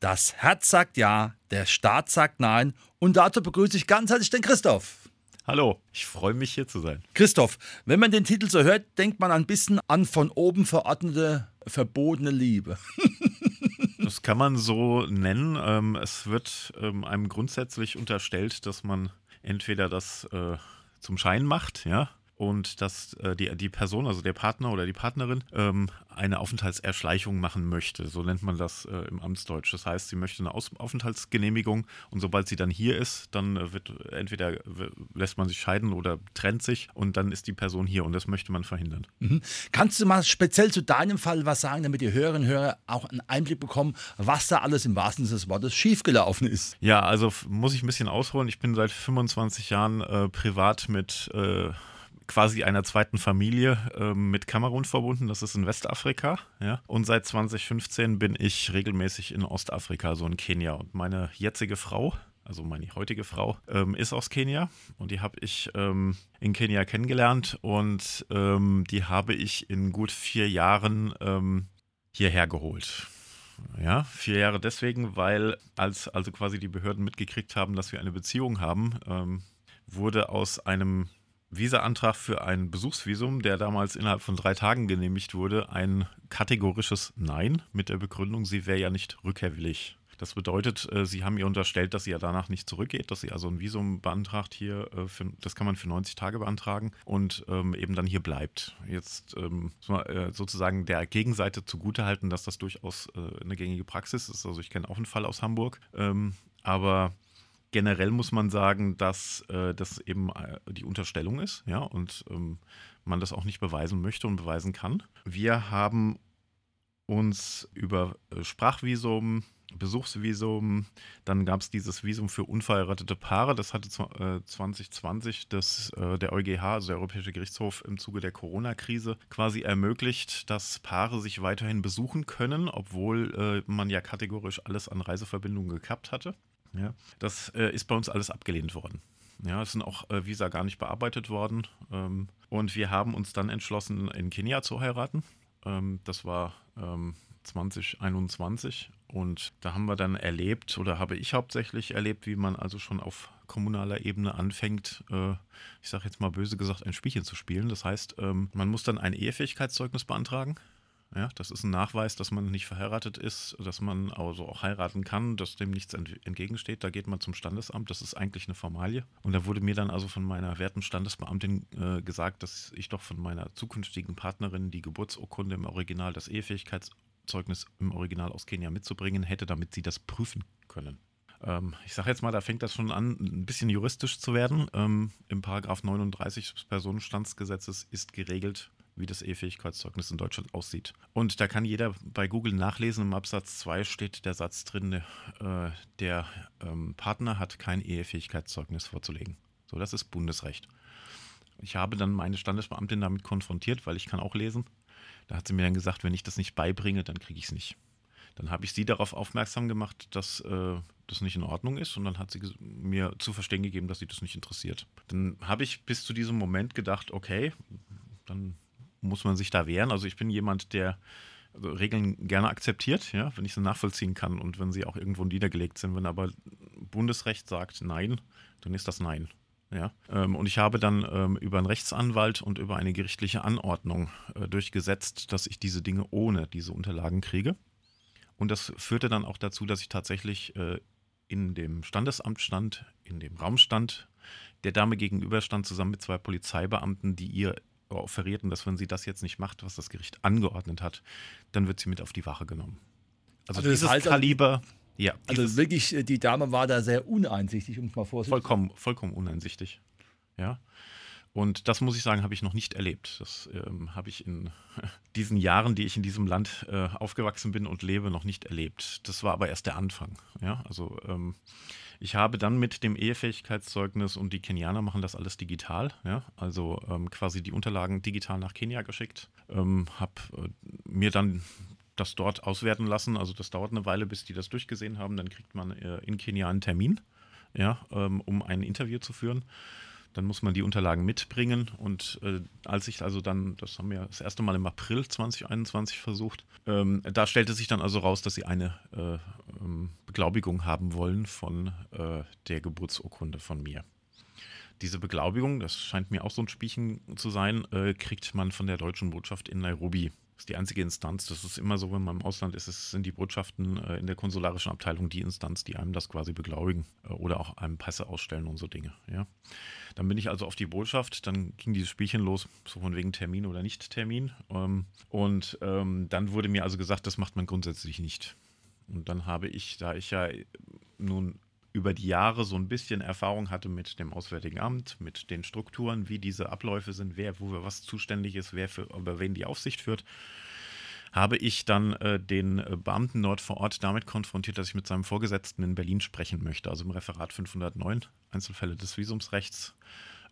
Das Herz sagt ja, der Staat sagt nein. Und dazu begrüße ich ganz herzlich den Christoph. Hallo, ich freue mich hier zu sein. Christoph, wenn man den Titel so hört, denkt man ein bisschen an von oben verordnete verbotene Liebe. das kann man so nennen. Ähm, es wird ähm, einem grundsätzlich unterstellt, dass man entweder das äh, zum Schein macht, ja, und dass äh, die, die Person, also der Partner oder die Partnerin, ähm, eine Aufenthaltserschleichung machen möchte. So nennt man das äh, im Amtsdeutsch. Das heißt, sie möchte eine Aus Aufenthaltsgenehmigung und sobald sie dann hier ist, dann äh, wird entweder lässt man sich scheiden oder trennt sich und dann ist die Person hier und das möchte man verhindern. Mhm. Kannst du mal speziell zu deinem Fall was sagen, damit die Hörerinnen und Hörer auch einen Einblick bekommen, was da alles im wahrsten Sinne des Wortes schiefgelaufen ist? Ja, also muss ich ein bisschen ausholen. Ich bin seit 25 Jahren äh, privat mit äh, quasi einer zweiten Familie äh, mit Kamerun verbunden. Das ist in Westafrika. Ja? Und seit 2015 bin ich regelmäßig in Ostafrika, so in Kenia. Und meine jetzige Frau, also meine heutige Frau, ähm, ist aus Kenia und die habe ich ähm, in Kenia kennengelernt und ähm, die habe ich in gut vier Jahren ähm, hierher geholt. Ja, vier Jahre deswegen, weil als also quasi die Behörden mitgekriegt haben, dass wir eine Beziehung haben, ähm, wurde aus einem Visa-Antrag für ein Besuchsvisum, der damals innerhalb von drei Tagen genehmigt wurde, ein kategorisches Nein mit der Begründung, sie wäre ja nicht rückkehrwillig. Das bedeutet, äh, sie haben ihr unterstellt, dass sie ja danach nicht zurückgeht, dass sie also ein Visum beantragt hier, äh, für, das kann man für 90 Tage beantragen und ähm, eben dann hier bleibt. Jetzt ähm, äh, sozusagen der Gegenseite zugutehalten, dass das durchaus äh, eine gängige Praxis ist. Also ich kenne auch einen Fall aus Hamburg, ähm, aber generell muss man sagen, dass äh, das eben äh, die Unterstellung ist, ja, und ähm, man das auch nicht beweisen möchte und beweisen kann. Wir haben uns über äh, Sprachvisum, Besuchsvisum, dann gab es dieses Visum für unverheiratete Paare, das hatte 2020 äh, das, der EuGH, also der Europäische Gerichtshof, im Zuge der Corona-Krise quasi ermöglicht, dass Paare sich weiterhin besuchen können, obwohl man ja kategorisch alles an Reiseverbindungen gekappt hatte. Ja, das äh, ist bei uns alles abgelehnt worden. Ja, es sind auch äh, Visa gar nicht bearbeitet worden. Ähm, und wir haben uns dann entschlossen, in Kenia zu heiraten. Ähm, das war ähm, 2021. Und da haben wir dann erlebt, oder habe ich hauptsächlich erlebt, wie man also schon auf kommunaler Ebene anfängt, äh, ich sage jetzt mal böse gesagt, ein Spielchen zu spielen. Das heißt, ähm, man muss dann ein Ehefähigkeitszeugnis beantragen. Ja, das ist ein Nachweis, dass man nicht verheiratet ist, dass man also auch heiraten kann, dass dem nichts entgegensteht. Da geht man zum Standesamt, das ist eigentlich eine Formalie. Und da wurde mir dann also von meiner werten Standesbeamtin äh, gesagt, dass ich doch von meiner zukünftigen Partnerin die Geburtsurkunde im Original, das Ehefähigkeitszeugnis im Original aus Kenia mitzubringen hätte, damit sie das prüfen können ähm, ich sage jetzt mal, da fängt das schon an, ein bisschen juristisch zu werden. Ähm, Im Paragraph 39 des Personenstandsgesetzes ist geregelt, wie das E-Fähigkeitszeugnis in Deutschland aussieht. Und da kann jeder bei Google nachlesen, im Absatz 2 steht der Satz drin, äh, der ähm, Partner hat kein Ehefähigkeitszeugnis vorzulegen. So, das ist Bundesrecht. Ich habe dann meine Standesbeamtin damit konfrontiert, weil ich kann auch lesen. Da hat sie mir dann gesagt, wenn ich das nicht beibringe, dann kriege ich es nicht. Dann habe ich sie darauf aufmerksam gemacht, dass äh, das nicht in Ordnung ist und dann hat sie mir zu verstehen gegeben, dass sie das nicht interessiert. Dann habe ich bis zu diesem Moment gedacht, okay, dann muss man sich da wehren. Also ich bin jemand, der also Regeln gerne akzeptiert, ja, wenn ich sie nachvollziehen kann und wenn sie auch irgendwo niedergelegt sind. Wenn aber Bundesrecht sagt Nein, dann ist das Nein. Ja, ähm, und ich habe dann ähm, über einen Rechtsanwalt und über eine gerichtliche Anordnung äh, durchgesetzt, dass ich diese Dinge ohne diese Unterlagen kriege. Und das führte dann auch dazu, dass ich tatsächlich äh, in dem Standesamt stand, in dem Raum stand, der Dame gegenüberstand, zusammen mit zwei Polizeibeamten, die ihr offerierten, dass wenn sie das jetzt nicht macht, was das Gericht angeordnet hat, dann wird sie mit auf die Wache genommen. Also, also dieses heißt, Kaliber, ja. Also wirklich, äh, die Dame war da sehr uneinsichtig, um es mal vorsichtig Vollkommen, vollkommen uneinsichtig. Ja. Und das muss ich sagen, habe ich noch nicht erlebt. Das ähm, habe ich in diesen Jahren, die ich in diesem Land äh, aufgewachsen bin und lebe, noch nicht erlebt. Das war aber erst der Anfang. Ja, also ähm, ich habe dann mit dem Ehefähigkeitszeugnis und die Kenianer machen das alles digital, ja, also ähm, quasi die Unterlagen digital nach Kenia geschickt, ähm, habe äh, mir dann das dort auswerten lassen. Also das dauert eine Weile, bis die das durchgesehen haben. Dann kriegt man äh, in Kenia einen Termin, ja, ähm, um ein Interview zu führen. Dann muss man die Unterlagen mitbringen. Und äh, als ich also dann, das haben wir das erste Mal im April 2021 versucht, ähm, da stellte sich dann also raus, dass sie eine äh, ähm, Beglaubigung haben wollen von äh, der Geburtsurkunde von mir. Diese Beglaubigung, das scheint mir auch so ein Spielchen zu sein, äh, kriegt man von der deutschen Botschaft in Nairobi ist die einzige Instanz. Das ist immer so, wenn man im Ausland ist, es sind die Botschaften äh, in der konsularischen Abteilung die Instanz, die einem das quasi beglaubigen äh, oder auch einem Pässe ausstellen und so Dinge. Ja. Dann bin ich also auf die Botschaft, dann ging dieses Spielchen los, so von wegen Termin oder Nicht-Termin. Ähm, und ähm, dann wurde mir also gesagt, das macht man grundsätzlich nicht. Und dann habe ich, da ich ja nun über die Jahre so ein bisschen Erfahrung hatte mit dem Auswärtigen Amt, mit den Strukturen, wie diese Abläufe sind, wer wo was zuständig ist, wer für über wen die Aufsicht führt, habe ich dann äh, den äh, Beamten dort vor Ort damit konfrontiert, dass ich mit seinem Vorgesetzten in Berlin sprechen möchte, also im Referat 509, Einzelfälle des Visumsrechts,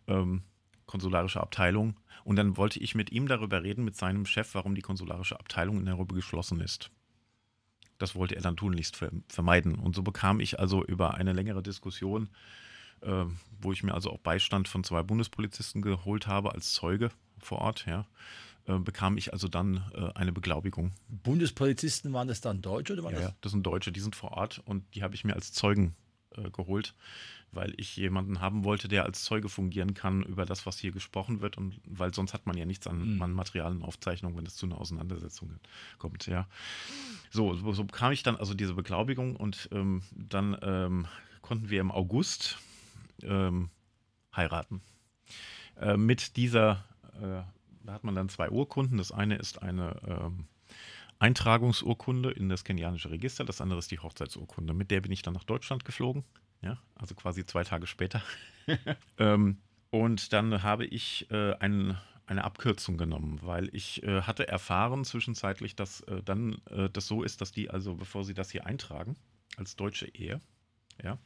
ähm, konsularische Abteilung. Und dann wollte ich mit ihm darüber reden, mit seinem Chef, warum die konsularische Abteilung in Nairobi geschlossen ist. Das wollte er dann tunlichst vermeiden. Und so bekam ich also über eine längere Diskussion, äh, wo ich mir also auch Beistand von zwei Bundespolizisten geholt habe als Zeuge vor Ort, ja, äh, bekam ich also dann äh, eine Beglaubigung. Bundespolizisten waren das dann Deutsche oder war ja, das? Ja, das sind Deutsche, die sind vor Ort und die habe ich mir als Zeugen äh, geholt weil ich jemanden haben wollte, der als Zeuge fungieren kann über das, was hier gesprochen wird und weil sonst hat man ja nichts an, mhm. an Material und Aufzeichnungen, wenn es zu einer Auseinandersetzung kommt, ja. So, so, so bekam ich dann also diese Beglaubigung und ähm, dann ähm, konnten wir im August ähm, heiraten. Äh, mit dieser, äh, da hat man dann zwei Urkunden. Das eine ist eine ähm, Eintragungsurkunde in das kenianische Register, das andere ist die Hochzeitsurkunde. Mit der bin ich dann nach Deutschland geflogen ja, also quasi zwei Tage später. ähm, und dann habe ich äh, ein, eine Abkürzung genommen, weil ich äh, hatte erfahren zwischenzeitlich, dass äh, dann äh, das so ist, dass die also, bevor sie das hier eintragen, als deutsche Ehe, ja,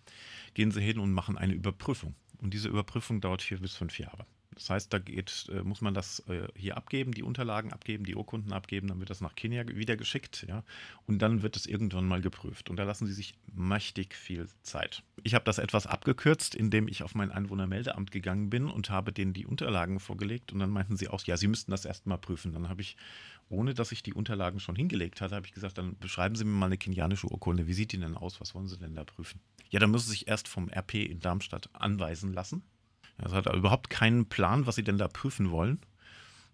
gehen sie hin und machen eine Überprüfung. Und diese Überprüfung dauert vier bis fünf Jahre. Das heißt, da geht, äh, muss man das äh, hier abgeben, die Unterlagen abgeben, die Urkunden abgeben, dann wird das nach Kenia wieder geschickt, ja, und dann wird es irgendwann mal geprüft. Und da lassen sie sich mächtig viel Zeit. Ich habe das etwas abgekürzt, indem ich auf mein Einwohnermeldeamt gegangen bin und habe denen die Unterlagen vorgelegt und dann meinten sie auch, ja, sie müssten das erstmal prüfen. Dann habe ich, ohne dass ich die Unterlagen schon hingelegt hatte, habe ich gesagt, dann beschreiben Sie mir mal eine kenianische Urkunde. Wie sieht die denn aus? Was wollen Sie denn da prüfen? Ja, dann müssen Sie sich erst vom RP in Darmstadt anweisen lassen. Also hat überhaupt keinen Plan, was sie denn da prüfen wollen.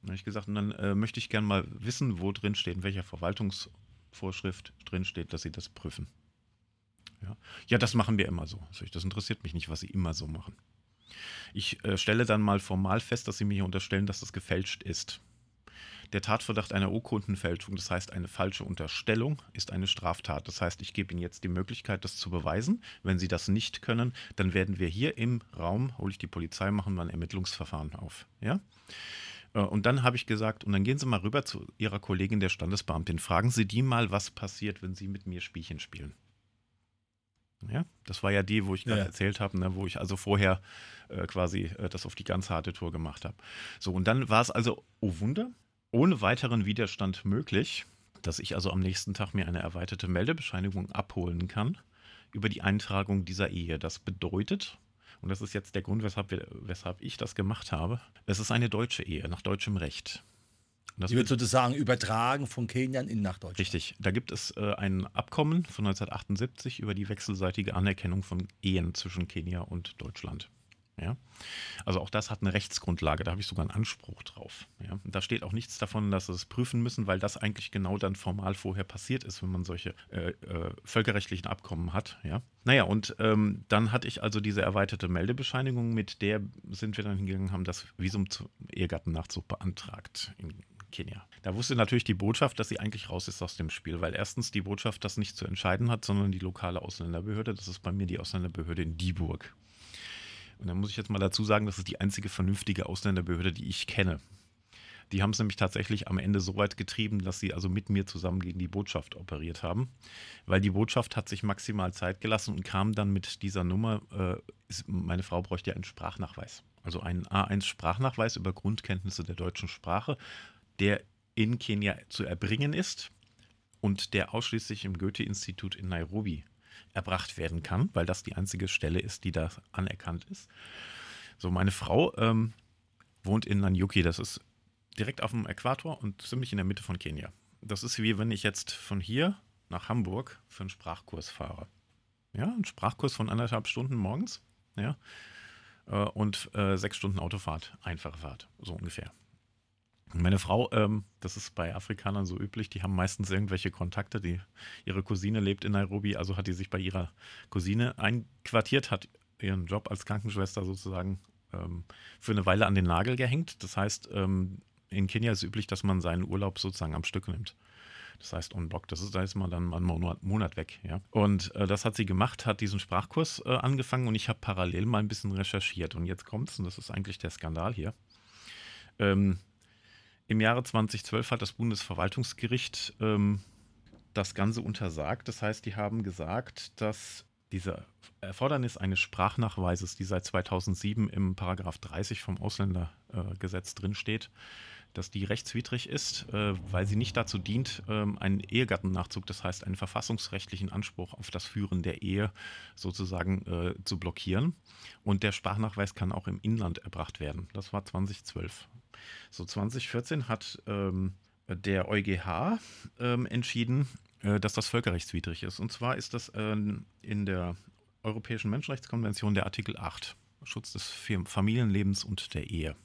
Dann habe ich gesagt, und dann äh, möchte ich gerne mal wissen, wo drin steht, in welcher Verwaltungsvorschrift drin steht, dass sie das prüfen. Ja, ja das machen wir immer so. Also das interessiert mich nicht, was sie immer so machen. Ich äh, stelle dann mal formal fest, dass sie mir hier unterstellen, dass das gefälscht ist. Der Tatverdacht einer Urkundenfälschung, das heißt eine falsche Unterstellung, ist eine Straftat. Das heißt, ich gebe Ihnen jetzt die Möglichkeit, das zu beweisen. Wenn Sie das nicht können, dann werden wir hier im Raum, hole ich die Polizei, machen wir ein Ermittlungsverfahren auf. Ja? Äh, und dann habe ich gesagt, und dann gehen Sie mal rüber zu Ihrer Kollegin der Standesbeamtin, fragen Sie die mal, was passiert, wenn Sie mit mir Spielchen spielen. Ja, das war ja die, wo ich gerade ja. erzählt habe, ne, wo ich also vorher äh, quasi äh, das auf die ganz harte Tour gemacht habe. So, und dann war es also, oh Wunder, ohne weiteren Widerstand möglich, dass ich also am nächsten Tag mir eine erweiterte Meldebescheinigung abholen kann über die Eintragung dieser Ehe. Das bedeutet, und das ist jetzt der Grund, weshalb, wir, weshalb ich das gemacht habe, es ist eine deutsche Ehe nach deutschem Recht. Das die wird sozusagen übertragen von Kenia in nach Deutschland. Richtig. Da gibt es äh, ein Abkommen von 1978 über die wechselseitige Anerkennung von Ehen zwischen Kenia und Deutschland. Ja? Also auch das hat eine Rechtsgrundlage, da habe ich sogar einen Anspruch drauf. Ja? da steht auch nichts davon, dass sie es prüfen müssen, weil das eigentlich genau dann formal vorher passiert ist, wenn man solche äh, äh, völkerrechtlichen Abkommen hat. Ja? Naja, und ähm, dann hatte ich also diese erweiterte Meldebescheinigung, mit der sind wir dann hingegangen, haben das Visum zum Ehegattennachzug beantragt in Kenia. Da wusste natürlich die Botschaft, dass sie eigentlich raus ist aus dem Spiel, weil erstens die Botschaft das nicht zu entscheiden hat, sondern die lokale Ausländerbehörde. Das ist bei mir die Ausländerbehörde in Dieburg. Und dann muss ich jetzt mal dazu sagen, das ist die einzige vernünftige Ausländerbehörde, die ich kenne. Die haben es nämlich tatsächlich am Ende so weit getrieben, dass sie also mit mir zusammen gegen die Botschaft operiert haben. Weil die Botschaft hat sich maximal Zeit gelassen und kam dann mit dieser Nummer, äh, meine Frau bräuchte ja einen Sprachnachweis. Also einen A1-Sprachnachweis über Grundkenntnisse der deutschen Sprache, der in Kenia zu erbringen ist und der ausschließlich im Goethe-Institut in Nairobi erbracht werden kann, weil das die einzige Stelle ist, die da anerkannt ist. So, meine Frau ähm, wohnt in Nanyuki, das ist direkt auf dem Äquator und ziemlich in der Mitte von Kenia. Das ist wie wenn ich jetzt von hier nach Hamburg für einen Sprachkurs fahre. Ja, ein Sprachkurs von anderthalb Stunden morgens. Ja. Äh, und äh, sechs Stunden Autofahrt, einfache Fahrt, so ungefähr. Meine Frau, ähm, das ist bei Afrikanern so üblich, die haben meistens irgendwelche Kontakte. Die, ihre Cousine lebt in Nairobi, also hat die sich bei ihrer Cousine einquartiert, hat ihren Job als Krankenschwester sozusagen ähm, für eine Weile an den Nagel gehängt. Das heißt, ähm, in Kenia ist es üblich, dass man seinen Urlaub sozusagen am Stück nimmt. Das heißt on Bock. Das ist, da ist man dann mal einen Monat, weg. Ja? Und äh, das hat sie gemacht, hat diesen Sprachkurs äh, angefangen und ich habe parallel mal ein bisschen recherchiert. Und jetzt kommt es, und das ist eigentlich der Skandal hier. Ähm, im Jahre 2012 hat das Bundesverwaltungsgericht ähm, das Ganze untersagt. Das heißt, die haben gesagt, dass diese Erfordernis eines Sprachnachweises, die seit 2007 im Paragraph 30 vom Ausländergesetz äh, drinsteht, dass die rechtswidrig ist, äh, weil sie nicht dazu dient, äh, einen Ehegattennachzug, das heißt einen verfassungsrechtlichen Anspruch auf das Führen der Ehe sozusagen äh, zu blockieren. Und der Sprachnachweis kann auch im Inland erbracht werden. Das war 2012. So 2014 hat ähm, der EuGH ähm, entschieden, äh, dass das völkerrechtswidrig ist. Und zwar ist das äh, in der Europäischen Menschenrechtskonvention der Artikel 8, Schutz des Familienlebens und der Ehe.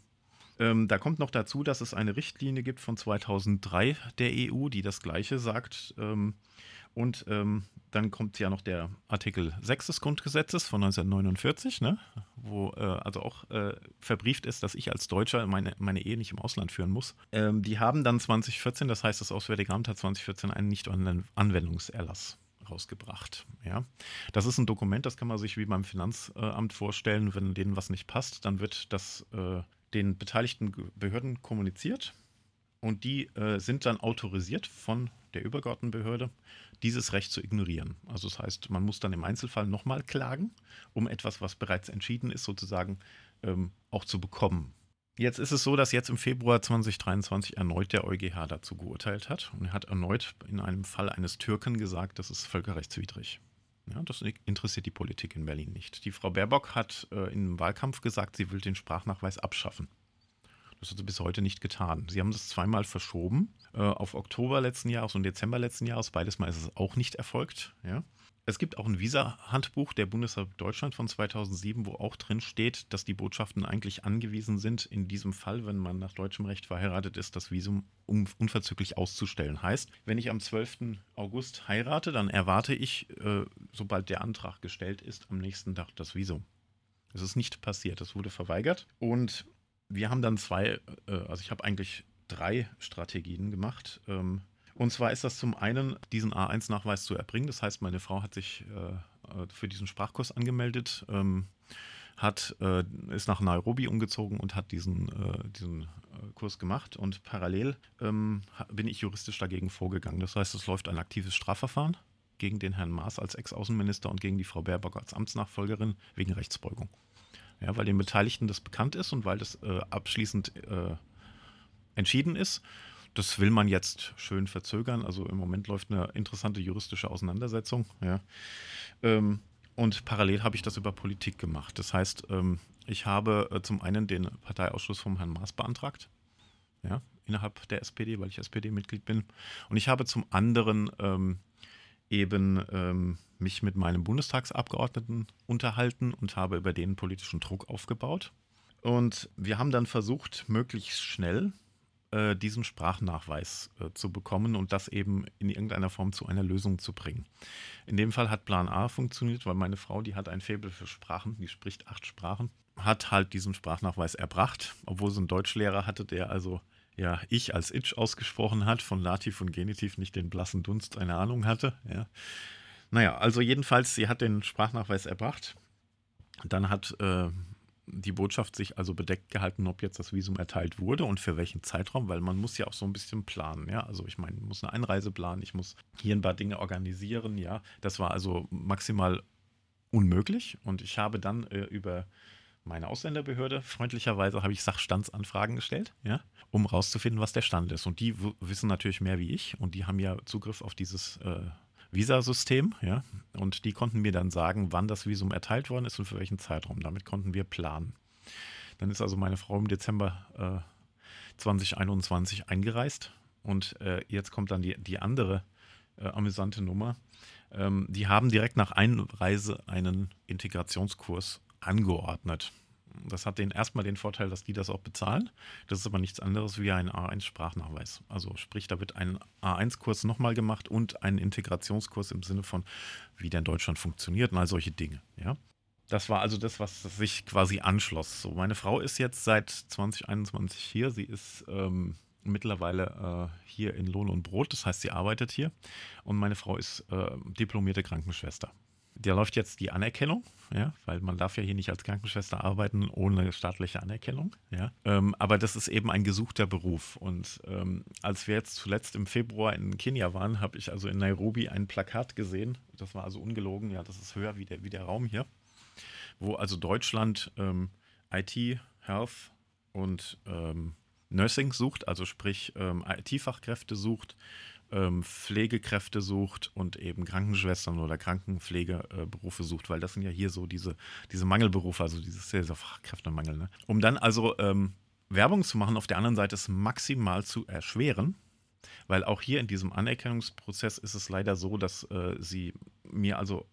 Ähm, da kommt noch dazu, dass es eine Richtlinie gibt von 2003 der EU, die das Gleiche sagt. Ähm, und ähm, dann kommt ja noch der Artikel 6 des Grundgesetzes von 1949, ne? wo äh, also auch äh, verbrieft ist, dass ich als Deutscher meine, meine Ehe nicht im Ausland führen muss. Ähm, die haben dann 2014, das heißt, das Auswärtige Amt hat 2014 einen Nicht-Anwendungserlass rausgebracht. Ja. Das ist ein Dokument, das kann man sich wie beim Finanzamt vorstellen. Wenn denen was nicht passt, dann wird das äh, den beteiligten Behörden kommuniziert und die äh, sind dann autorisiert von der übergeordneten Behörde, dieses Recht zu ignorieren. Also das heißt, man muss dann im Einzelfall nochmal klagen, um etwas, was bereits entschieden ist, sozusagen ähm, auch zu bekommen. Jetzt ist es so, dass jetzt im Februar 2023 erneut der EuGH dazu geurteilt hat und er hat erneut in einem Fall eines Türken gesagt, das ist völkerrechtswidrig. Ja, das interessiert die Politik in Berlin nicht. Die Frau Baerbock hat äh, im Wahlkampf gesagt, sie will den Sprachnachweis abschaffen. Das hat sie bis heute nicht getan. Sie haben das zweimal verschoben, äh, auf Oktober letzten Jahres und Dezember letzten Jahres. Beides Mal ist es auch nicht erfolgt. Ja. Es gibt auch ein Visa-Handbuch der Bundesrepublik Deutschland von 2007, wo auch drin steht, dass die Botschaften eigentlich angewiesen sind, in diesem Fall, wenn man nach deutschem Recht verheiratet ist, das Visum um, unverzüglich auszustellen. Heißt, wenn ich am 12. August heirate, dann erwarte ich, äh, sobald der Antrag gestellt ist, am nächsten Tag das Visum. Es ist nicht passiert, es wurde verweigert. Und wir haben dann zwei, äh, also ich habe eigentlich drei Strategien gemacht. Ähm, und zwar ist das zum einen, diesen A1-Nachweis zu erbringen. Das heißt, meine Frau hat sich äh, äh, für diesen Sprachkurs angemeldet, ähm, hat, äh, ist nach Nairobi umgezogen und hat diesen, äh, diesen äh, Kurs gemacht. Und parallel ähm, bin ich juristisch dagegen vorgegangen. Das heißt, es läuft ein aktives Strafverfahren gegen den Herrn Maas als Ex-Außenminister und gegen die Frau Baerbock als Amtsnachfolgerin wegen Rechtsbeugung. Ja, weil den Beteiligten das bekannt ist und weil das äh, abschließend entschieden ist das will man jetzt schön verzögern. Also im Moment läuft eine interessante juristische Auseinandersetzung. Ja. Ähm, und parallel habe ich das über Politik gemacht. Das heißt, ähm, ich habe äh, zum einen den Parteiausschuss vom Herrn Maas beantragt, ja, innerhalb der SPD, weil ich SPD-Mitglied bin. Und ich habe zum anderen ähm, eben ähm, mich mit meinem Bundestagsabgeordneten unterhalten und habe über den politischen Druck aufgebaut. Und wir haben dann versucht, möglichst schnell äh, diesen Sprachnachweis äh, zu bekommen und das eben in irgendeiner Form zu einer Lösung zu bringen. In dem Fall hat Plan A funktioniert, weil meine Frau, die hat ein Faible für Sprachen, die spricht acht Sprachen, hat halt diesen Sprachnachweis erbracht, obwohl sie einen Deutschlehrer hatte, der also ja, ich als Itch ausgesprochen hat, von Lativ und Genitiv nicht den blassen Dunst eine Ahnung hatte. Ja. Naja, also jedenfalls, sie hat den Sprachnachweis erbracht. Dann hat äh, die Botschaft sich also bedeckt gehalten, ob jetzt das Visum erteilt wurde und für welchen Zeitraum, weil man muss ja auch so ein bisschen planen, ja. Also ich meine, ich muss eine Einreise planen, ich muss hier ein paar Dinge organisieren, ja. Das war also maximal unmöglich und ich habe dann äh, über meine Ausländerbehörde, freundlicherweise habe ich Sachstandsanfragen gestellt, ja, um rauszufinden, was der Stand ist. Und die wissen natürlich mehr wie ich und die haben ja Zugriff auf dieses äh, Visasystem, ja, und die konnten mir dann sagen, wann das Visum erteilt worden ist und für welchen Zeitraum. Damit konnten wir planen. Dann ist also meine Frau im Dezember äh, 2021 eingereist und äh, jetzt kommt dann die, die andere äh, amüsante Nummer. Ähm, die haben direkt nach Einreise einen Integrationskurs angeordnet. Das hat denen erstmal den Vorteil, dass die das auch bezahlen. Das ist aber nichts anderes wie ein A1-Sprachnachweis. Also sprich, da wird ein A1-Kurs nochmal gemacht und ein Integrationskurs im Sinne von, wie der in Deutschland funktioniert und all solche Dinge. Ja? Das war also das, was sich quasi anschloss. So, meine Frau ist jetzt seit 2021 hier. Sie ist ähm, mittlerweile äh, hier in Lohn und Brot. Das heißt, sie arbeitet hier. Und meine Frau ist äh, diplomierte Krankenschwester der läuft jetzt die Anerkennung, ja, weil man darf ja hier nicht als Krankenschwester arbeiten ohne staatliche Anerkennung, ja. Ähm, aber das ist eben ein gesuchter Beruf. Und ähm, als wir jetzt zuletzt im Februar in Kenia waren, habe ich also in Nairobi ein Plakat gesehen. Das war also ungelogen, ja, das ist höher wie der, wie der Raum hier, wo also Deutschland ähm, IT, Health und ähm, Nursing sucht, also sprich ähm, IT-Fachkräfte sucht ähm, Pflegekräfte sucht und eben Krankenschwestern oder Krankenpflegeberufe äh, sucht, weil das sind ja hier so diese, diese Mangelberufe, also dieses sehr Fachkräftemangel. Ne? Um dann also ähm, Werbung zu machen, auf der anderen Seite es maximal zu erschweren, weil auch hier in diesem Anerkennungsprozess ist es leider so, dass äh, sie mir also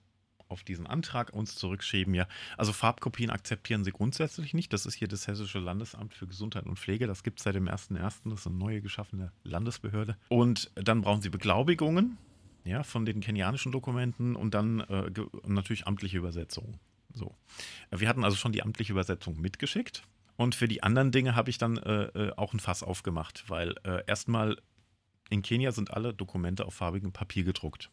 auf diesen Antrag uns zurückschieben, ja. Also Farbkopien akzeptieren sie grundsätzlich nicht. Das ist hier das Hessische Landesamt für Gesundheit und Pflege. Das gibt es seit dem 1.1. Das ist eine neue geschaffene Landesbehörde. Und dann brauchen sie Beglaubigungen ja, von den kenianischen Dokumenten und dann äh, natürlich amtliche Übersetzungen. So. Wir hatten also schon die amtliche Übersetzung mitgeschickt. Und für die anderen Dinge habe ich dann äh, äh auch ein Fass aufgemacht, weil äh, erstmal in Kenia sind alle Dokumente auf farbigem Papier gedruckt.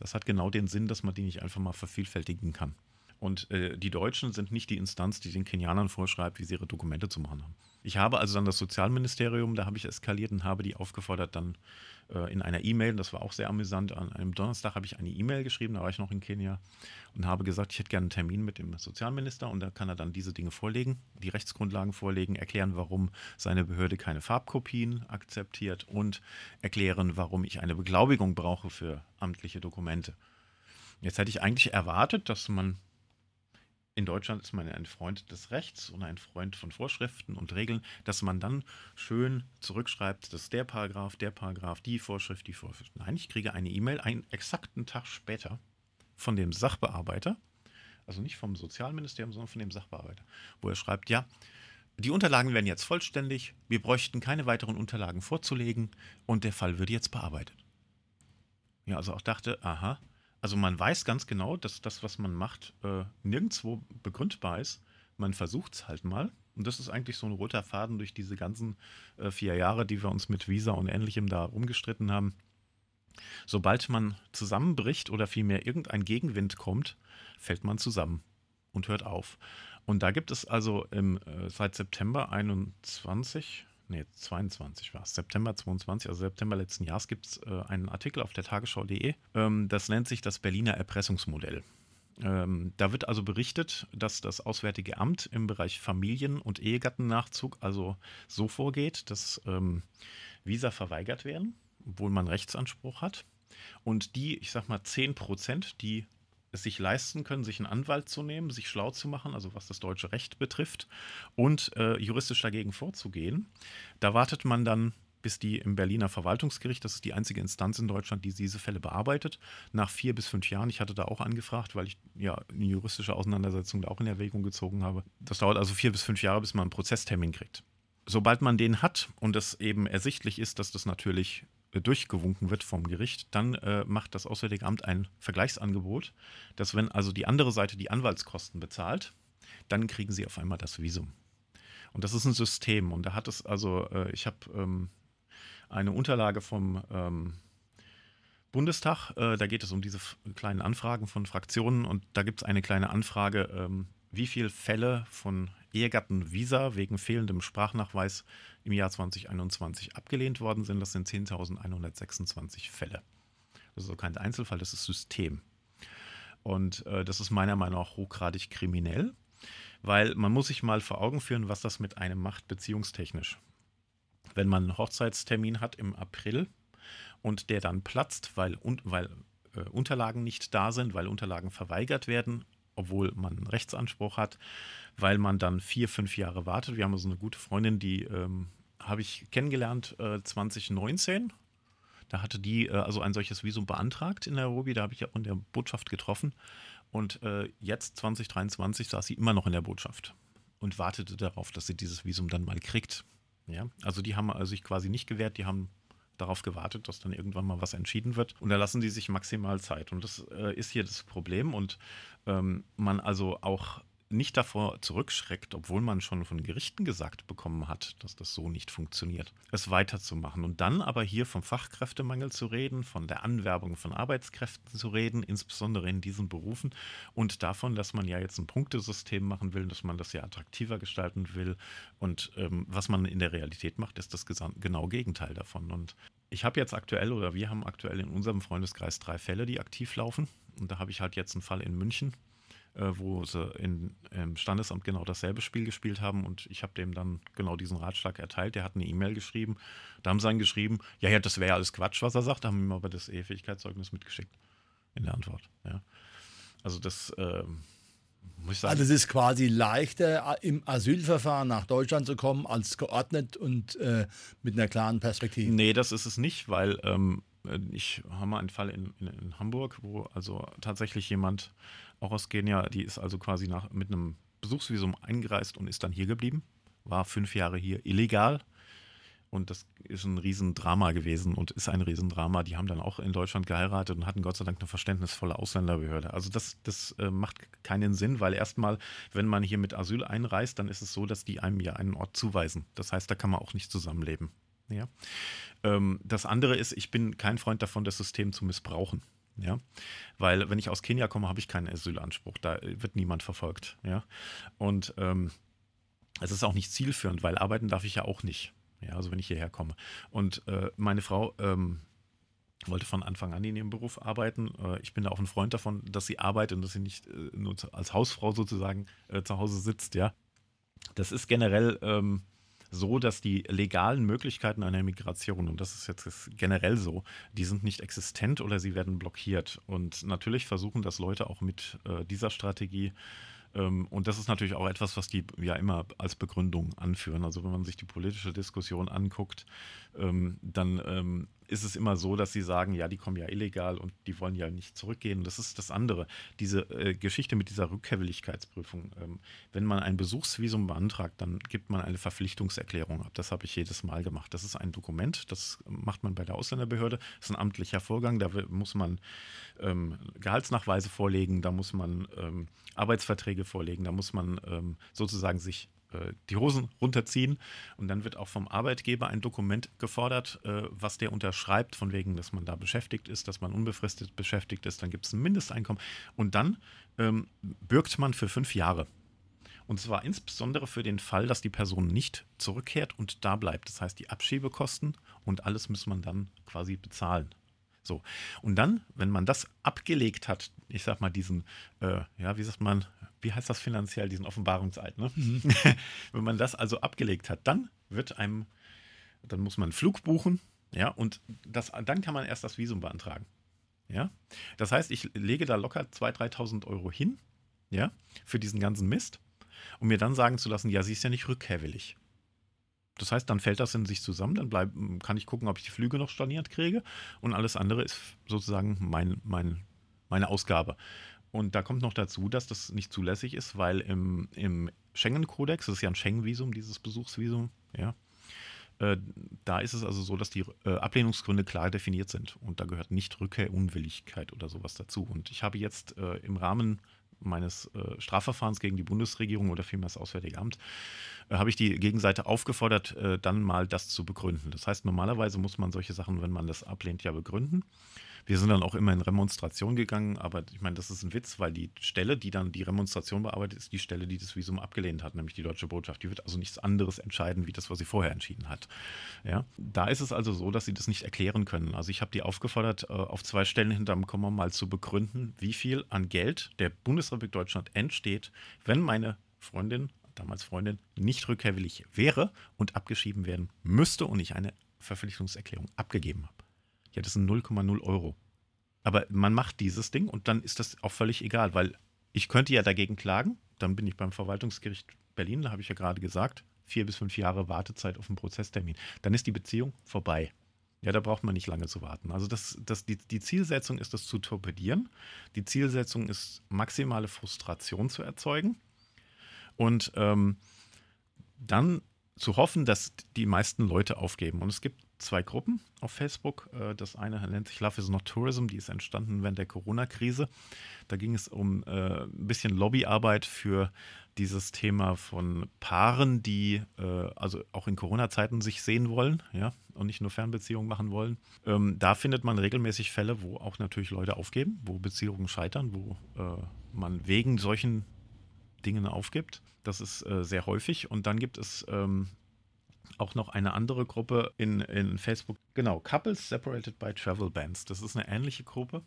Das hat genau den Sinn, dass man die nicht einfach mal vervielfältigen kann. Und äh, die Deutschen sind nicht die Instanz, die den Kenianern vorschreibt, wie sie ihre Dokumente zu machen haben. Ich habe also dann das Sozialministerium, da habe ich eskaliert und habe die aufgefordert, dann äh, in einer E-Mail, das war auch sehr amüsant, an einem Donnerstag habe ich eine E-Mail geschrieben, da war ich noch in Kenia und habe gesagt, ich hätte gerne einen Termin mit dem Sozialminister und da kann er dann diese Dinge vorlegen, die Rechtsgrundlagen vorlegen, erklären, warum seine Behörde keine Farbkopien akzeptiert und erklären, warum ich eine Beglaubigung brauche für amtliche Dokumente. Jetzt hätte ich eigentlich erwartet, dass man in Deutschland ist man ein Freund des Rechts und ein Freund von Vorschriften und Regeln, dass man dann schön zurückschreibt, dass der Paragraph, der Paragraph, die Vorschrift, die Vorschrift. Nein, ich kriege eine E-Mail einen exakten Tag später von dem Sachbearbeiter, also nicht vom Sozialministerium, sondern von dem Sachbearbeiter, wo er schreibt, ja, die Unterlagen werden jetzt vollständig, wir bräuchten keine weiteren Unterlagen vorzulegen und der Fall würde jetzt bearbeitet. Ja, also auch dachte, aha, also man weiß ganz genau, dass das, was man macht, äh, nirgendwo begründbar ist. Man versucht es halt mal. Und das ist eigentlich so ein roter Faden durch diese ganzen äh, vier Jahre, die wir uns mit Visa und Ähnlichem da rumgestritten haben. Sobald man zusammenbricht oder vielmehr irgendein Gegenwind kommt, fällt man zusammen und hört auf. Und da gibt es also im, äh, seit September 21, nee, 22 war es, September 22, also September letzten Jahres, gibt es äh, einen Artikel auf der Tagesschau.de. Ähm, das nennt sich das Berliner Erpressungsmodell. Ähm, da wird also berichtet, dass das Auswärtige Amt im Bereich Familien- und Ehegattennachzug also so vorgeht, dass ähm, Visa verweigert werden, obwohl man Rechtsanspruch hat. Und die, ich sag mal, 10 Prozent, die es sich leisten können, sich einen Anwalt zu nehmen, sich schlau zu machen, also was das deutsche Recht betrifft, und äh, juristisch dagegen vorzugehen. Da wartet man dann, bis die im Berliner Verwaltungsgericht, das ist die einzige Instanz in Deutschland, die diese Fälle bearbeitet, nach vier bis fünf Jahren. Ich hatte da auch angefragt, weil ich ja eine juristische Auseinandersetzung da auch in Erwägung gezogen habe. Das dauert also vier bis fünf Jahre, bis man einen Prozesstermin kriegt. Sobald man den hat und es eben ersichtlich ist, dass das natürlich durchgewunken wird vom Gericht, dann äh, macht das Auswärtige Amt ein Vergleichsangebot, dass wenn also die andere Seite die Anwaltskosten bezahlt, dann kriegen sie auf einmal das Visum. Und das ist ein System. Und da hat es also, äh, ich habe ähm, eine Unterlage vom ähm, Bundestag, äh, da geht es um diese kleinen Anfragen von Fraktionen und da gibt es eine kleine Anfrage, ähm, wie viele Fälle von Ehegatten-Visa wegen fehlendem Sprachnachweis im Jahr 2021 abgelehnt worden sind. Das sind 10.126 Fälle. Das ist also kein Einzelfall, das ist System. Und äh, das ist meiner Meinung nach hochgradig kriminell, weil man muss sich mal vor Augen führen, was das mit einem macht, beziehungstechnisch. Wenn man einen Hochzeitstermin hat im April und der dann platzt, weil, un, weil äh, Unterlagen nicht da sind, weil Unterlagen verweigert werden, obwohl man einen Rechtsanspruch hat, weil man dann vier, fünf Jahre wartet. Wir haben so also eine gute Freundin, die ähm, habe ich kennengelernt äh, 2019. Da hatte die äh, also ein solches Visum beantragt in Nairobi. Da habe ich ja in der Botschaft getroffen. Und äh, jetzt, 2023, saß sie immer noch in der Botschaft und wartete darauf, dass sie dieses Visum dann mal kriegt. Ja, also die haben sich quasi nicht gewehrt, die haben darauf gewartet, dass dann irgendwann mal was entschieden wird. Und da lassen die sich maximal Zeit. Und das äh, ist hier das Problem. Und ähm, man also auch nicht davor zurückschreckt, obwohl man schon von Gerichten gesagt bekommen hat, dass das so nicht funktioniert, es weiterzumachen. Und dann aber hier vom Fachkräftemangel zu reden, von der Anwerbung von Arbeitskräften zu reden, insbesondere in diesen Berufen und davon, dass man ja jetzt ein Punktesystem machen will, dass man das ja attraktiver gestalten will. Und ähm, was man in der Realität macht, ist das genau Gegenteil davon. Und ich habe jetzt aktuell oder wir haben aktuell in unserem Freundeskreis drei Fälle, die aktiv laufen. Und da habe ich halt jetzt einen Fall in München, wo sie in, im Standesamt genau dasselbe Spiel gespielt haben und ich habe dem dann genau diesen Ratschlag erteilt. Der hat eine E-Mail geschrieben. Da haben sie dann geschrieben, ja, ja, das wäre ja alles Quatsch, was er sagt, haben ihm aber das Ehefähigkeitszeugnis mitgeschickt in der Antwort. Ja. Also das äh, muss ich sagen. Also es ist quasi leichter, im Asylverfahren nach Deutschland zu kommen, als geordnet und äh, mit einer klaren Perspektive. Nee, das ist es nicht, weil ähm, ich habe mal einen Fall in, in, in Hamburg, wo also tatsächlich jemand auch aus Kenia, die ist also quasi nach, mit einem Besuchsvisum eingereist und ist dann hier geblieben, war fünf Jahre hier illegal. Und das ist ein Riesendrama gewesen und ist ein Riesendrama. Die haben dann auch in Deutschland geheiratet und hatten Gott sei Dank eine verständnisvolle Ausländerbehörde. Also das, das äh, macht keinen Sinn, weil erstmal, wenn man hier mit Asyl einreist, dann ist es so, dass die einem ja einen Ort zuweisen. Das heißt, da kann man auch nicht zusammenleben. Ja? Ähm, das andere ist, ich bin kein Freund davon, das System zu missbrauchen. Ja, weil wenn ich aus Kenia komme, habe ich keinen Asylanspruch. Da wird niemand verfolgt. Ja, und ähm, es ist auch nicht zielführend, weil arbeiten darf ich ja auch nicht. Ja, also wenn ich hierher komme. Und äh, meine Frau ähm, wollte von Anfang an in ihrem Beruf arbeiten. Äh, ich bin da auch ein Freund davon, dass sie arbeitet und dass sie nicht äh, nur als Hausfrau sozusagen äh, zu Hause sitzt. Ja, das ist generell ähm, so, dass die legalen Möglichkeiten einer Migration, und das ist jetzt generell so, die sind nicht existent oder sie werden blockiert. Und natürlich versuchen das Leute auch mit äh, dieser Strategie ähm, und das ist natürlich auch etwas, was die ja immer als Begründung anführen. Also wenn man sich die politische Diskussion anguckt, ähm, dann ähm, ist es immer so, dass sie sagen, ja, die kommen ja illegal und die wollen ja nicht zurückgehen. Das ist das andere. Diese äh, Geschichte mit dieser Rückkehrwilligkeitsprüfung. Ähm, wenn man ein Besuchsvisum beantragt, dann gibt man eine Verpflichtungserklärung ab. Das habe ich jedes Mal gemacht. Das ist ein Dokument, das macht man bei der Ausländerbehörde. Das ist ein amtlicher Vorgang. Da muss man ähm, Gehaltsnachweise vorlegen, da muss man ähm, Arbeitsverträge vorlegen, da muss man ähm, sozusagen sich äh, die Hosen runterziehen und dann wird auch vom Arbeitgeber ein Dokument gefordert, äh, was der unterschreibt, von wegen, dass man da beschäftigt ist, dass man unbefristet beschäftigt ist, dann gibt es ein Mindesteinkommen und dann ähm, bürgt man für fünf Jahre. Und zwar insbesondere für den Fall, dass die Person nicht zurückkehrt und da bleibt. Das heißt, die Abschiebekosten und alles muss man dann quasi bezahlen. So. Und dann, wenn man das abgelegt hat, ich sag mal, diesen, äh, ja, wie sagt man, wie heißt das finanziell, diesen Offenbarungseid, ne? Mhm. wenn man das also abgelegt hat, dann wird einem, dann muss man einen Flug buchen, ja, und das, dann kann man erst das Visum beantragen. Ja, das heißt, ich lege da locker 2.000, 3.000 Euro hin, ja, für diesen ganzen Mist, um mir dann sagen zu lassen, ja, sie ist ja nicht rückkehrwillig. Das heißt, dann fällt das in sich zusammen, dann bleib, kann ich gucken, ob ich die Flüge noch storniert kriege und alles andere ist sozusagen mein, mein, meine Ausgabe. Und da kommt noch dazu, dass das nicht zulässig ist, weil im, im Schengen-Kodex, das ist ja ein Schengen-Visum, dieses Besuchsvisum, ja, äh, da ist es also so, dass die äh, Ablehnungsgründe klar definiert sind und da gehört nicht Rückkehrunwilligkeit oder sowas dazu. Und ich habe jetzt äh, im Rahmen meines äh, Strafverfahrens gegen die Bundesregierung oder vielmehr das Auswärtige Amt, äh, habe ich die Gegenseite aufgefordert, äh, dann mal das zu begründen. Das heißt, normalerweise muss man solche Sachen, wenn man das ablehnt, ja begründen. Wir sind dann auch immer in Remonstration gegangen, aber ich meine, das ist ein Witz, weil die Stelle, die dann die Remonstration bearbeitet, ist die Stelle, die das Visum abgelehnt hat, nämlich die deutsche Botschaft. Die wird also nichts anderes entscheiden, wie das, was sie vorher entschieden hat. Ja? Da ist es also so, dass sie das nicht erklären können. Also ich habe die aufgefordert, äh, auf zwei Stellen hinterm Komma mal zu begründen, wie viel an Geld der Bundesrepublik Deutschland entsteht, wenn meine Freundin damals Freundin, nicht rückkehrwillig wäre und abgeschrieben werden müsste und ich eine Verpflichtungserklärung abgegeben habe. Ja, das sind 0,0 Euro. Aber man macht dieses Ding und dann ist das auch völlig egal, weil ich könnte ja dagegen klagen. Dann bin ich beim Verwaltungsgericht Berlin, da habe ich ja gerade gesagt, vier bis fünf Jahre Wartezeit auf einen Prozesstermin. Dann ist die Beziehung vorbei. Ja, da braucht man nicht lange zu warten. Also das, das, die, die Zielsetzung ist, das zu torpedieren. Die Zielsetzung ist, maximale Frustration zu erzeugen. Und ähm, dann zu hoffen, dass die meisten Leute aufgeben. Und es gibt zwei Gruppen auf Facebook. Äh, das eine nennt sich Love is Not Tourism, die ist entstanden während der Corona-Krise. Da ging es um äh, ein bisschen Lobbyarbeit für dieses Thema von Paaren, die äh, also auch in Corona-Zeiten sich sehen wollen, ja, und nicht nur Fernbeziehungen machen wollen. Ähm, da findet man regelmäßig Fälle, wo auch natürlich Leute aufgeben, wo Beziehungen scheitern, wo man wegen solchen Dingen aufgibt. Das ist äh, sehr häufig. Und dann gibt es ähm, auch noch eine andere Gruppe in, in Facebook. Genau, Couples Separated by Travel Bans. Das ist eine ähnliche Gruppe.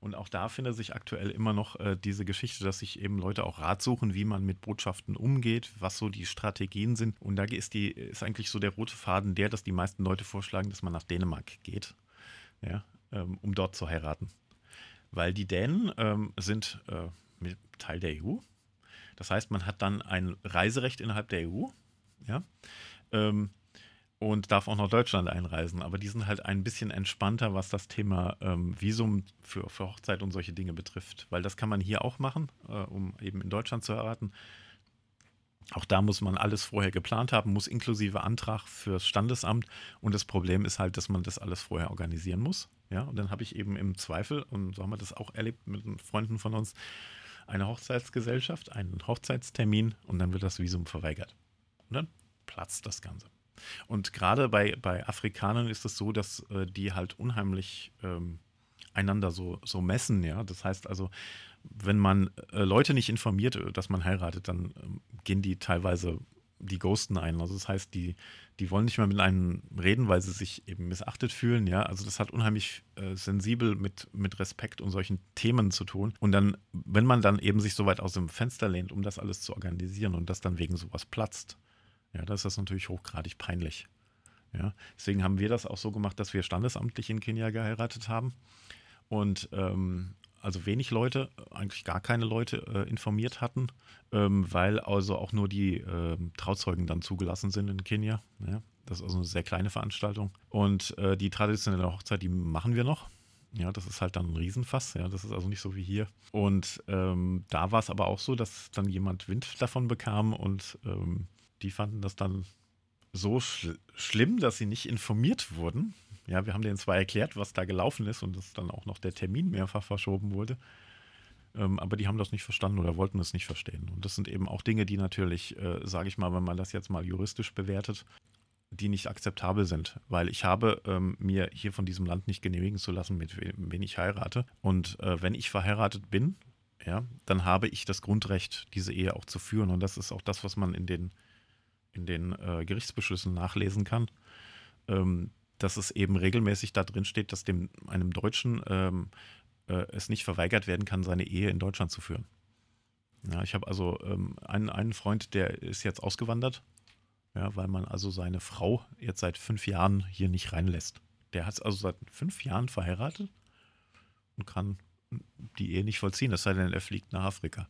Und auch da findet sich aktuell immer noch äh, diese Geschichte, dass sich eben Leute auch Rat suchen, wie man mit Botschaften umgeht, was so die Strategien sind. Und da ist, die, ist eigentlich so der rote Faden der, dass die meisten Leute vorschlagen, dass man nach Dänemark geht, ja, ähm, um dort zu heiraten. Weil die Dänen ähm, sind äh, Teil der EU, das heißt, man hat dann ein Reiserecht innerhalb der EU, ja, ähm, und darf auch nach Deutschland einreisen. Aber die sind halt ein bisschen entspannter, was das Thema ähm, Visum für, für Hochzeit und solche Dinge betrifft. Weil das kann man hier auch machen, äh, um eben in Deutschland zu heiraten. Auch da muss man alles vorher geplant haben, muss inklusive Antrag fürs Standesamt. Und das Problem ist halt, dass man das alles vorher organisieren muss. Ja, und dann habe ich eben im Zweifel, und so haben wir das auch erlebt mit Freunden von uns, eine Hochzeitsgesellschaft, einen Hochzeitstermin und dann wird das Visum verweigert. Und dann platzt das Ganze. Und gerade bei, bei Afrikanern ist es so, dass äh, die halt unheimlich ähm, einander so, so messen, ja. Das heißt also, wenn man äh, Leute nicht informiert, äh, dass man heiratet, dann ähm, gehen die teilweise die ghosten ein. Also das heißt, die, die wollen nicht mehr mit einem reden, weil sie sich eben missachtet fühlen. Ja, also das hat unheimlich äh, sensibel mit, mit Respekt und solchen Themen zu tun. Und dann, wenn man dann eben sich so weit aus dem Fenster lehnt, um das alles zu organisieren und das dann wegen sowas platzt, ja, das ist natürlich hochgradig peinlich. Ja, deswegen haben wir das auch so gemacht, dass wir standesamtlich in Kenia geheiratet haben. Und ähm, also wenig Leute, eigentlich gar keine Leute äh, informiert hatten, ähm, weil also auch nur die äh, Trauzeugen dann zugelassen sind in Kenia. Ja? Das ist also eine sehr kleine Veranstaltung. Und äh, die traditionelle Hochzeit, die machen wir noch. Ja, das ist halt dann ein Riesenfass. Ja, das ist also nicht so wie hier. Und ähm, da war es aber auch so, dass dann jemand Wind davon bekam und ähm, die fanden das dann so schl schlimm, dass sie nicht informiert wurden. Ja, wir haben denen zwar erklärt, was da gelaufen ist und dass dann auch noch der Termin mehrfach verschoben wurde. Ähm, aber die haben das nicht verstanden oder wollten es nicht verstehen. Und das sind eben auch Dinge, die natürlich, äh, sage ich mal, wenn man das jetzt mal juristisch bewertet, die nicht akzeptabel sind. Weil ich habe ähm, mir hier von diesem Land nicht genehmigen zu lassen, mit wem, ich heirate. Und äh, wenn ich verheiratet bin, ja, dann habe ich das Grundrecht, diese Ehe auch zu führen. Und das ist auch das, was man in den, in den äh, Gerichtsbeschlüssen nachlesen kann. Ähm, dass es eben regelmäßig da drin steht, dass dem einem Deutschen ähm, äh, es nicht verweigert werden kann, seine Ehe in Deutschland zu führen. Ja, ich habe also ähm, einen, einen Freund, der ist jetzt ausgewandert, ja, weil man also seine Frau jetzt seit fünf Jahren hier nicht reinlässt. Der hat es also seit fünf Jahren verheiratet und kann die Ehe nicht vollziehen, es sei denn, er fliegt nach Afrika.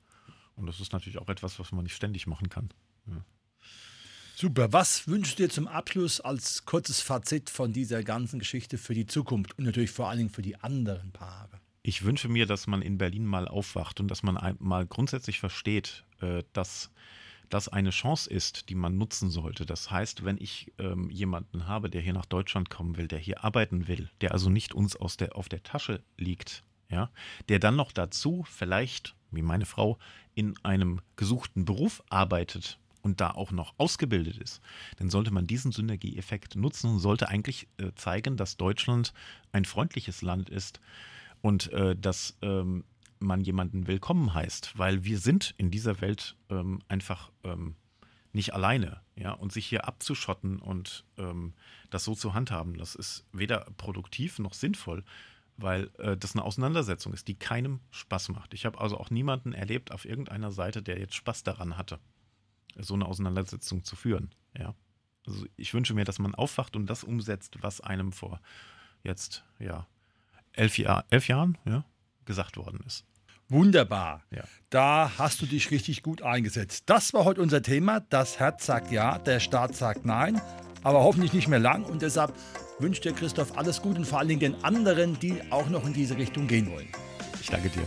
Und das ist natürlich auch etwas, was man nicht ständig machen kann. Ja. Super. Was wünschst du dir zum Abschluss als kurzes Fazit von dieser ganzen Geschichte für die Zukunft und natürlich vor allen Dingen für die anderen Paare? Ich wünsche mir, dass man in Berlin mal aufwacht und dass man mal grundsätzlich versteht, äh, dass das eine Chance ist, die man nutzen sollte. Das heißt, wenn ich ähm, jemanden habe, der hier nach Deutschland kommen will, der hier arbeiten will, der also nicht uns aus der, auf der Tasche liegt, ja, der dann noch dazu vielleicht, wie meine Frau, in einem gesuchten Beruf arbeitet, und da auch noch ausgebildet ist, dann sollte man diesen Synergieeffekt nutzen und sollte eigentlich äh, zeigen, dass Deutschland ein freundliches Land ist und äh, dass ähm, man jemanden willkommen heißt, weil wir sind in dieser Welt ähm, einfach ähm, nicht alleine. Ja? Und sich hier abzuschotten und ähm, das so zu handhaben, das ist weder produktiv noch sinnvoll, weil äh, das eine Auseinandersetzung ist, die keinem Spaß macht. Ich habe also auch niemanden erlebt auf irgendeiner Seite, der jetzt Spaß daran hatte, so eine Auseinandersetzung zu führen. Ja? Also ich wünsche mir, dass man aufwacht und das umsetzt, was einem vor jetzt ja elf, Jahr, elf Jahren ja, gesagt worden ist. Wunderbar. Ja. Da hast du dich richtig gut eingesetzt. Das war heute unser Thema. Das Herz sagt ja, der Staat sagt nein, aber hoffentlich nicht mehr lang. Und deshalb wünscht dir Christoph alles Gute und vor allen Dingen den anderen, die auch noch in diese Richtung gehen wollen. Ich danke dir.